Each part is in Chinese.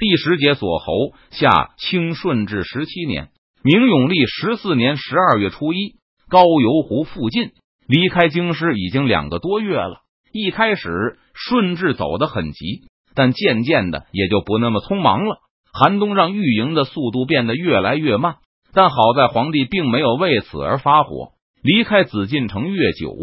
第十节锁侯，下清顺治十七年，明永历十四年十二月初一，高邮湖附近离开京师已经两个多月了。一开始顺治走得很急，但渐渐的也就不那么匆忙了。寒冬让御营的速度变得越来越慢，但好在皇帝并没有为此而发火。离开紫禁城越久，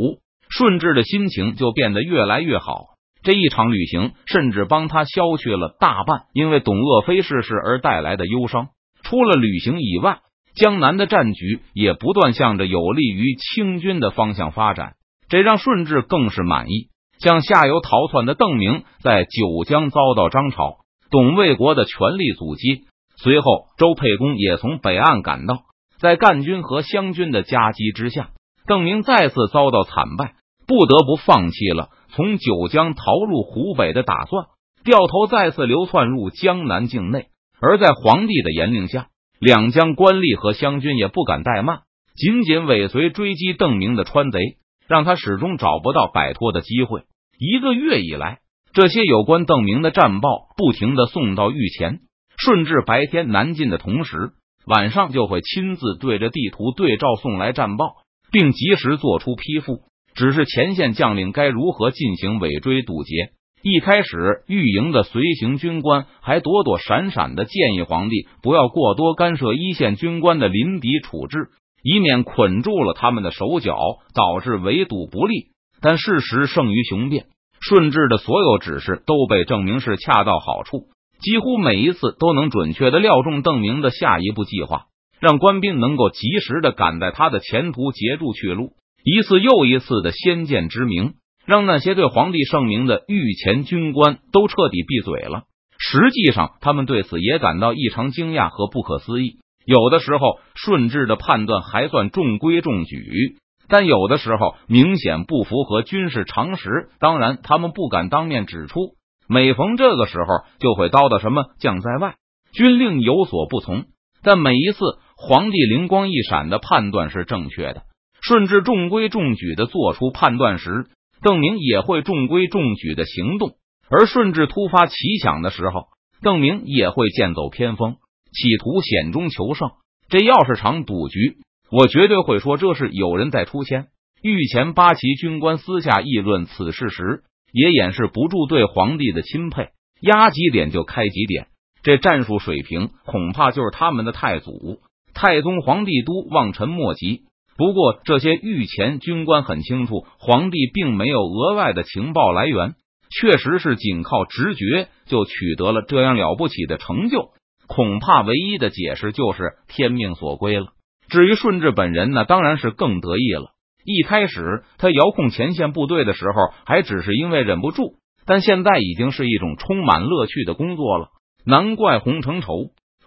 顺治的心情就变得越来越好。这一场旅行甚至帮他消去了大半因为董鄂妃逝世而带来的忧伤。除了旅行以外，江南的战局也不断向着有利于清军的方向发展，这让顺治更是满意。向下游逃窜的邓明在九江遭到张朝、董卫国的全力阻击，随后周沛公也从北岸赶到，在赣军和湘军的夹击之下，邓明再次遭到惨败，不得不放弃了。从九江逃入湖北的打算，掉头再次流窜入江南境内。而在皇帝的严令下，两江官吏和湘军也不敢怠慢，紧紧尾随追击邓明的川贼，让他始终找不到摆脱的机会。一个月以来，这些有关邓明的战报不停的送到御前。顺治白天南进的同时，晚上就会亲自对着地图对照送来战报，并及时做出批复。只是前线将领该如何进行尾追堵截？一开始，御营的随行军官还躲躲闪闪的建议皇帝不要过多干涉一线军官的临敌处置，以免捆住了他们的手脚，导致围堵不利。但事实胜于雄辩，顺治的所有指示都被证明是恰到好处，几乎每一次都能准确的料中邓明的下一步计划，让官兵能够及时的赶在他的前途截住去路。一次又一次的先见之明，让那些对皇帝圣明的御前军官都彻底闭嘴了。实际上，他们对此也感到异常惊讶和不可思议。有的时候，顺治的判断还算中规中矩，但有的时候明显不符合军事常识。当然，他们不敢当面指出。每逢这个时候，就会叨叨什么“将在外，军令有所不从”。但每一次，皇帝灵光一闪的判断是正确的。顺治中规中矩的做出判断时，邓明也会中规中矩的行动；而顺治突发奇想的时候，邓明也会剑走偏锋，企图险中求胜。这要是场赌局，我绝对会说这是有人在出千。御前八旗军官私下议论此事时，也掩饰不住对皇帝的钦佩，压几点就开几点，这战术水平恐怕就是他们的太祖太宗皇帝都望尘莫及。不过，这些御前军官很清楚，皇帝并没有额外的情报来源，确实是仅靠直觉就取得了这样了不起的成就。恐怕唯一的解释就是天命所归了。至于顺治本人，那当然是更得意了。一开始他遥控前线部队的时候，还只是因为忍不住，但现在已经是一种充满乐趣的工作了。难怪洪承畴、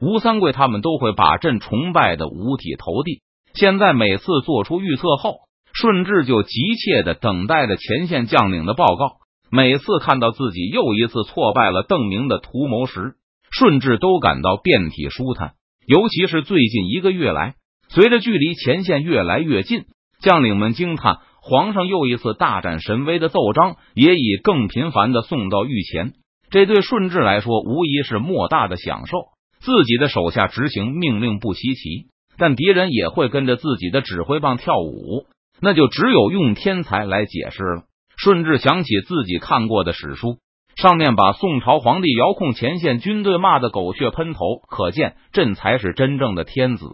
吴三桂他们都会把朕崇拜的五体投地。现在每次做出预测后，顺治就急切的等待着前线将领的报告。每次看到自己又一次挫败了邓明的图谋时，顺治都感到遍体舒坦。尤其是最近一个月来，随着距离前线越来越近，将领们惊叹皇上又一次大展神威的奏章也已更频繁的送到御前。这对顺治来说无疑是莫大的享受。自己的手下执行命令不稀奇。但敌人也会跟着自己的指挥棒跳舞，那就只有用天才来解释了。顺治想起自己看过的史书，上面把宋朝皇帝遥控前线军队骂的狗血喷头，可见朕才是真正的天子，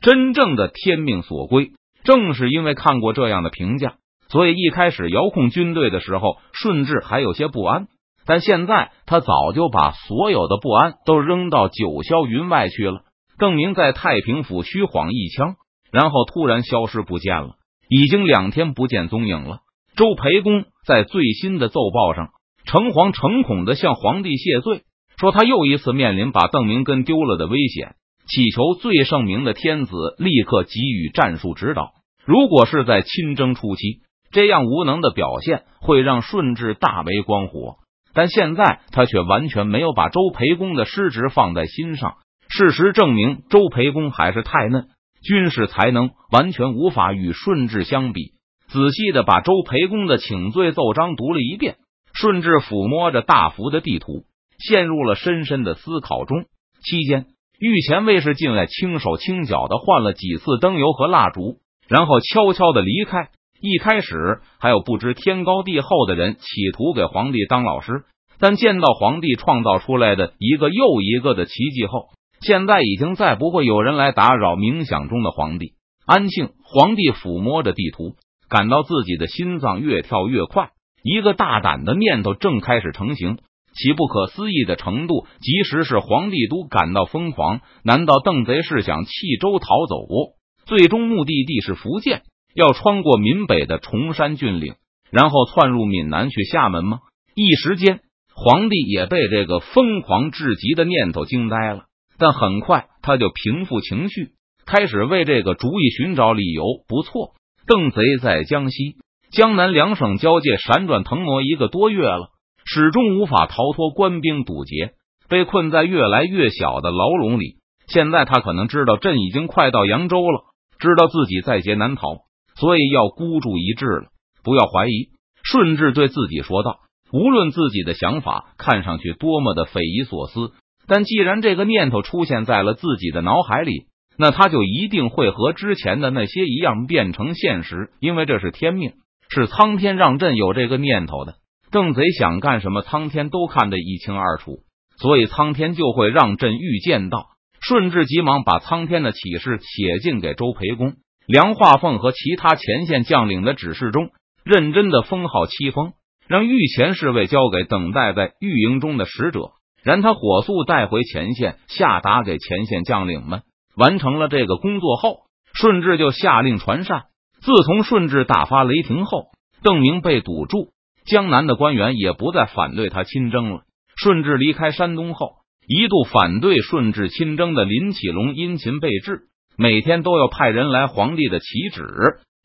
真正的天命所归。正是因为看过这样的评价，所以一开始遥控军队的时候，顺治还有些不安。但现在他早就把所有的不安都扔到九霄云外去了。邓明在太平府虚晃一枪，然后突然消失不见了，已经两天不见踪影了。周培公在最新的奏报上诚惶诚恐的向皇帝谢罪，说他又一次面临把邓明跟丢了的危险，祈求最圣明的天子立刻给予战术指导。如果是在亲征初期，这样无能的表现会让顺治大为光火，但现在他却完全没有把周培公的失职放在心上。事实证明，周培公还是太嫩，军事才能完全无法与顺治相比。仔细的把周培公的请罪奏章读了一遍，顺治抚摸着大幅的地图，陷入了深深的思考中。期间，御前卫士进来，轻手轻脚的换了几次灯油和蜡烛，然后悄悄的离开。一开始还有不知天高地厚的人企图给皇帝当老师，但见到皇帝创造出来的一个又一个的奇迹后，现在已经再不会有人来打扰冥想中的皇帝。安庆皇帝抚摸着地图，感到自己的心脏越跳越快。一个大胆的念头正开始成型，其不可思议的程度，即使是皇帝都感到疯狂。难道邓贼是想弃州逃走？最终目的地是福建，要穿过闽北的崇山峻岭，然后窜入闽南去厦门吗？一时间，皇帝也被这个疯狂至极的念头惊呆了。但很快，他就平复情绪，开始为这个主意寻找理由。不错，邓贼在江西。江南两省交界，闪转腾挪一个多月了，始终无法逃脱官兵堵截，被困在越来越小的牢笼里。现在他可能知道朕已经快到扬州了，知道自己在劫难逃，所以要孤注一掷了。不要怀疑，顺治对自己说道：“无论自己的想法看上去多么的匪夷所思，但既然这个念头出现在了自己的脑海里，那他就一定会和之前的那些一样变成现实，因为这是天命。”是苍天让朕有这个念头的，邓贼想干什么，苍天都看得一清二楚，所以苍天就会让朕预见到。顺治急忙把苍天的启示写进给周培公、梁化凤和其他前线将领的指示中，认真的封号七封，让御前侍卫交给等待在御营中的使者，然他火速带回前线，下达给前线将领们。完成了这个工作后，顺治就下令传膳。自从顺治大发雷霆后，邓明被堵住，江南的官员也不再反对他亲征了。顺治离开山东后，一度反对顺治亲征的林启龙殷勤备至，每天都要派人来皇帝的旗旨。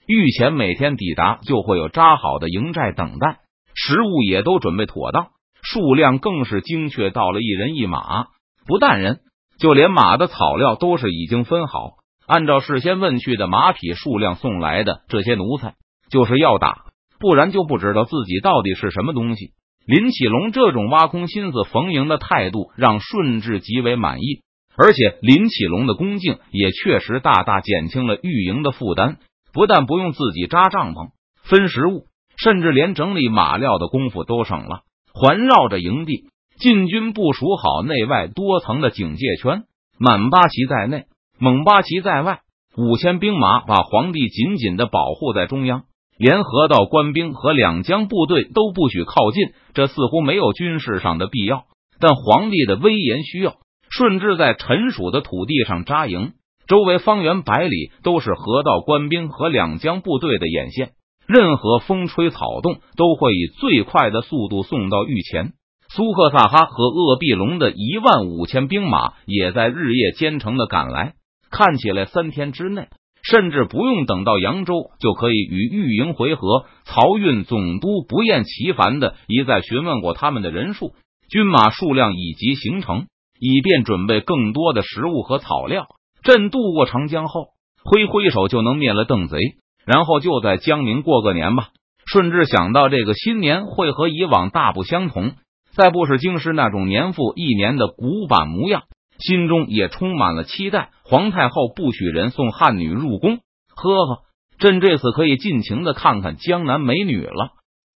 御前每天抵达，就会有扎好的营寨等待，食物也都准备妥当，数量更是精确到了一人一马。不但人，就连马的草料都是已经分好。按照事先问去的马匹数量送来的这些奴才，就是要打，不然就不知道自己到底是什么东西。林启龙这种挖空心思逢迎的态度，让顺治极为满意，而且林启龙的恭敬也确实大大减轻了御营的负担，不但不用自己扎帐篷、分食物，甚至连整理马料的功夫都省了。环绕着营地，禁军部署好内外多层的警戒圈，满八旗在内。蒙八旗在外，五千兵马把皇帝紧紧的保护在中央，连河道官兵和两江部队都不许靠近。这似乎没有军事上的必要，但皇帝的威严需要。顺治在陈属的土地上扎营，周围方圆百里都是河道官兵和两江部队的眼线，任何风吹草动都会以最快的速度送到御前。苏克萨哈和鄂必隆的一万五千兵马也在日夜兼程的赶来。看起来三天之内，甚至不用等到扬州，就可以与御营回合。漕运总督不厌其烦的一再询问过他们的人数、军马数量以及行程，以便准备更多的食物和草料。朕渡过长江后，挥挥手就能灭了邓贼，然后就在江宁过个年吧。顺治想到这个新年会和以往大不相同，再不是京师那种年复一年的古板模样。心中也充满了期待。皇太后不许人送汉女入宫，呵呵，朕这次可以尽情的看看江南美女了。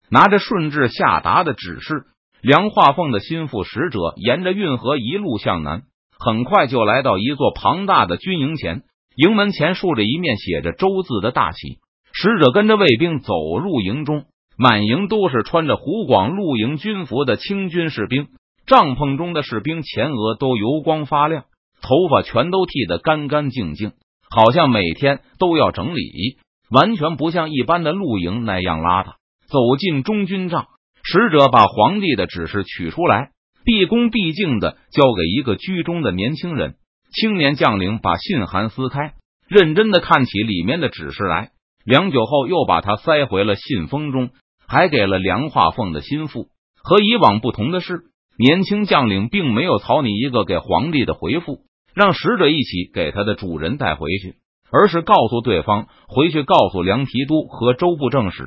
拿着顺治下达的指示，梁化凤的心腹使者沿着运河一路向南，很快就来到一座庞大的军营前。营门前竖着一面写着“周”字的大旗，使者跟着卫兵走入营中，满营都是穿着湖广露营军服的清军士兵。帐篷中的士兵前额都油光发亮，头发全都剃得干干净净，好像每天都要整理，完全不像一般的露营那样邋遢。走进中军帐，使者把皇帝的指示取出来，毕恭毕敬的交给一个居中的年轻人。青年将领把信函撕开，认真的看起里面的指示来。良久后，又把它塞回了信封中，还给了梁化凤的心腹。和以往不同的是。年轻将领并没有草拟一个给皇帝的回复，让使者一起给他的主人带回去，而是告诉对方回去告诉梁提督和周部正使，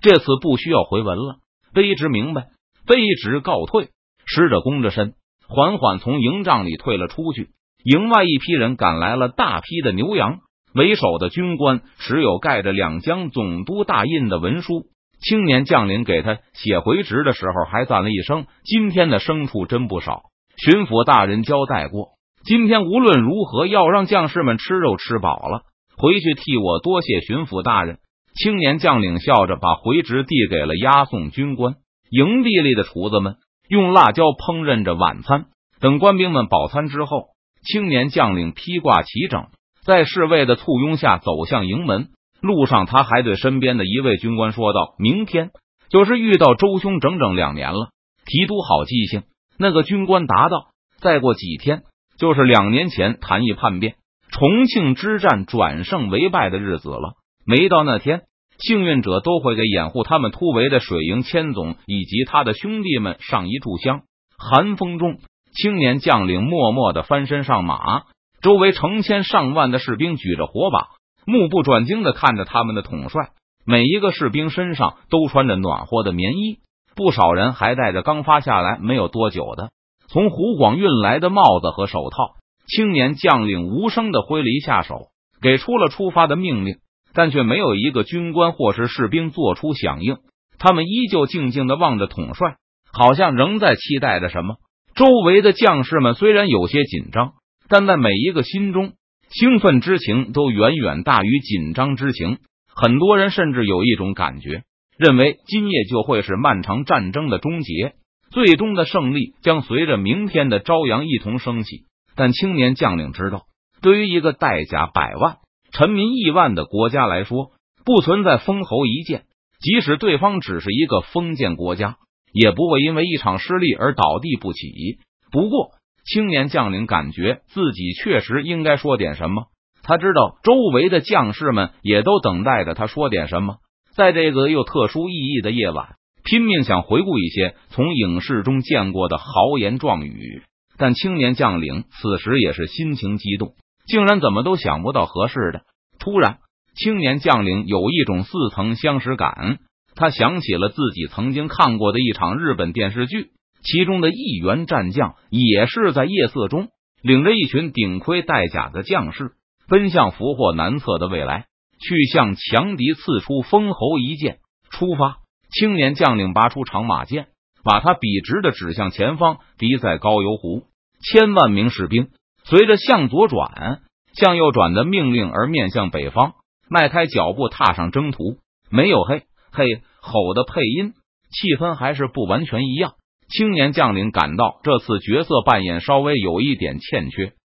这次不需要回文了，卑职明白，卑职告退。使者弓着身，缓缓从营帐里退了出去。营外一批人赶来了，大批的牛羊。为首的军官持有盖着两江总督大印的文书。青年将领给他写回执的时候，还赞了一声：“今天的牲畜真不少。”巡抚大人交代过，今天无论如何要让将士们吃肉吃饱了。回去替我多谢巡抚大人。青年将领笑着把回执递给了押送军官。营地里的厨子们用辣椒烹饪着晚餐。等官兵们饱餐之后，青年将领披挂齐整。在侍卫的簇拥下走向营门，路上他还对身边的一位军官说道：“明天就是遇到周兄整整两年了，提督好记性。”那个军官答道：“再过几天就是两年前谭毅叛变、重庆之战转胜为败的日子了。没到那天，幸运者都会给掩护他们突围的水营千总以及他的兄弟们上一炷香。”寒风中，青年将领默默的翻身上马。周围成千上万的士兵举着火把，目不转睛的看着他们的统帅。每一个士兵身上都穿着暖和的棉衣，不少人还戴着刚发下来没有多久的从湖广运来的帽子和手套。青年将领无声的挥了一下手，给出了出发的命令，但却没有一个军官或是士兵做出响应。他们依旧静静的望着统帅，好像仍在期待着什么。周围的将士们虽然有些紧张。但在每一个心中，兴奋之情都远远大于紧张之情。很多人甚至有一种感觉，认为今夜就会是漫长战争的终结，最终的胜利将随着明天的朝阳一同升起。但青年将领知道，对于一个代价百万、臣民亿万的国家来说，不存在封侯一剑。即使对方只是一个封建国家，也不会因为一场失利而倒地不起。不过，青年将领感觉自己确实应该说点什么。他知道周围的将士们也都等待着他说点什么。在这个又特殊意义的夜晚，拼命想回顾一些从影视中见过的豪言壮语。但青年将领此时也是心情激动，竟然怎么都想不到合适的。突然，青年将领有一种似曾相识感。他想起了自己曾经看过的一场日本电视剧。其中的一员战将也是在夜色中领着一群顶盔戴甲的将士，奔向俘获难测的未来，去向强敌刺出封侯一剑。出发！青年将领拔出长马剑，把他笔直的指向前方，敌在高邮湖。千万名士兵随着向左转、向右转的命令而面向北方，迈开脚步踏上征途。没有黑配吼的配音，气氛还是不完全一样。青年将领感到这次角色扮演稍微有一点欠缺，